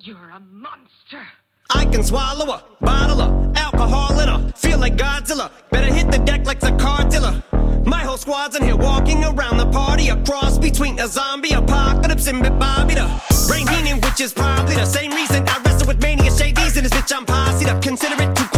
You're a monster. I can swallow a bottle of alcohol in her. Feel like Godzilla. Better hit the deck like the. My whole squad's in here walking around the party. A cross between a zombie apocalypse and Bobby the Brain Heenan, which is probably the same reason I wrestle with mania shades in this bitch. I'm posse up. Consider it to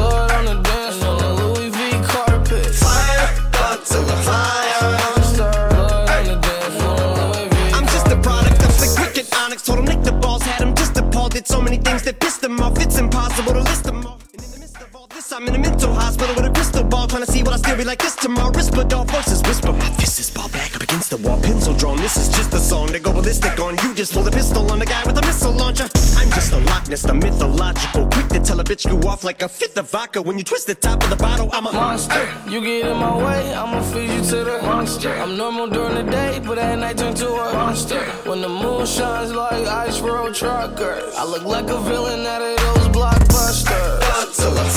Mental hospital with a crystal ball, trying to see what I still be like this tomorrow. Risperdal voices whisper. My fist is ball back up against the wall, pencil drawn. This is just a song to go ballistic on. You just pull the pistol on the guy with a missile launcher. I'm just a Loch Ness, the mythological. Quick to tell a bitch you off like a fifth of vodka. When you twist the top of the bottle, I'm a monster. You get in my way, I'ma feed you to the monster. I'm normal during the day, but at night turn to a monster. When the moon shines like ice road truckers, I look like a villain out of those blockbusters. Blood to the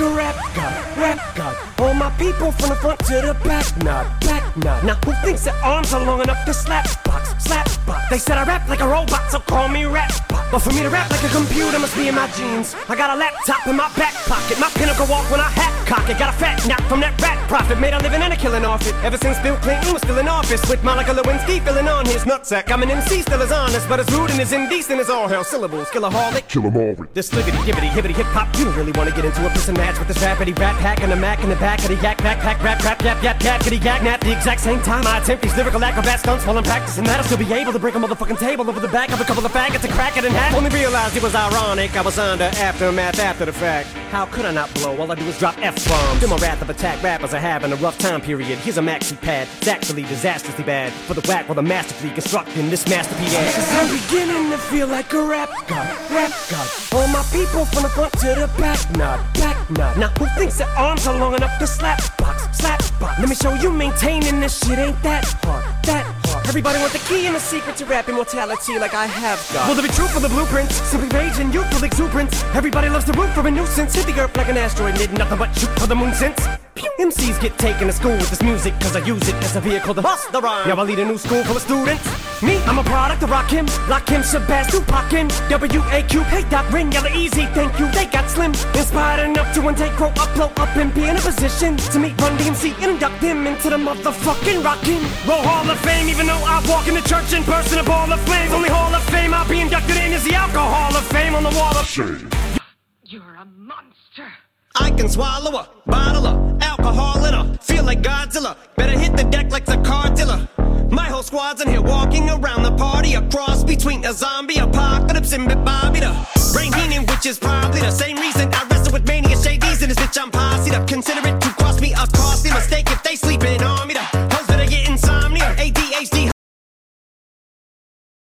a rap god, rap god. All my people from the front to the back, nod, back nod. Now who thinks their arms are long enough to slap box, slap box? They said I rap like a robot, so call me rap bot. But for me to rap like a computer must be in my jeans. I got a laptop in my back pocket, my pinnacle walk when I hat cock it. Got a fat nap from that rat profit, made a living and a killing off it. Ever since Bill Clinton was still in office, with Monica Lewinsky filling on his nutsack. I'm an MC, still as honest, but as rude and as indecent as all hell. Syllables, killaholic. Kill 'em all with This sliggity gibbity hibbity hip hop. You don't really wanna get into a piss and match with this rapidy rap hack and a mac in the back of the yak backpack rap rap yap yap yakety yak nap. The exact same time I attempt these lyrical acrobat stunts while I'm practicing that, I'll still be able to break a motherfucking table over the back of a couple of faggots and crack it in half. Only realized it was ironic. I was under aftermath after the fact. How could I not blow? All I do is drop F bombs. Do my wrath of attack rappers are having a rough time period. Here's a maxi pad. It's actually disastrously bad for the whack while the masterfully constructing this masterpiece. I'm beginning to feel like a rap god, rap god. All my people from the front to the back, nod, back nod. Now who thinks their arms are long enough to slap box, slap box? Let me show you maintaining this shit ain't that hard, that hard. Everybody want the key and the secret to rap immortality like I have got. Will there be truth for the blueprints? Simply rage and youthful exuberance. Everybody loves the root for a nuisance. Hit the earth like an asteroid, did nothing but shoot for the moon since. Pew. MCs get taken to school with this music Cause I use it as a vehicle to bust the rhyme Yeah, I lead a new school full of students Me, I'm a product of Rakim Lock Him, Shabazz, Tupac Him W-A-Q, hey Doc, Ring, Yella Eazy, thank you They got slim, inspired enough to one day grow up, blow up And be in a position to meet Run DMC And induct them into the motherfucking Rockin' Him Roll Hall of Fame Even though I walk in the church in person A ball of flames Only Hall of Fame I'll be inducted in Is the Alcohol of Fame on the wall of shame. You're a monster. I can swallow a bottle of alcohol in her. Feel like Godzilla. Better hit the deck like the car. My whole squad's in here walking around the party. A cross between a zombie apocalypse and Bobby the Brain Heenan, which is probably the same reason I wrestle with mania shades in this bitch. I'm posse up. Consider it to cost me a car.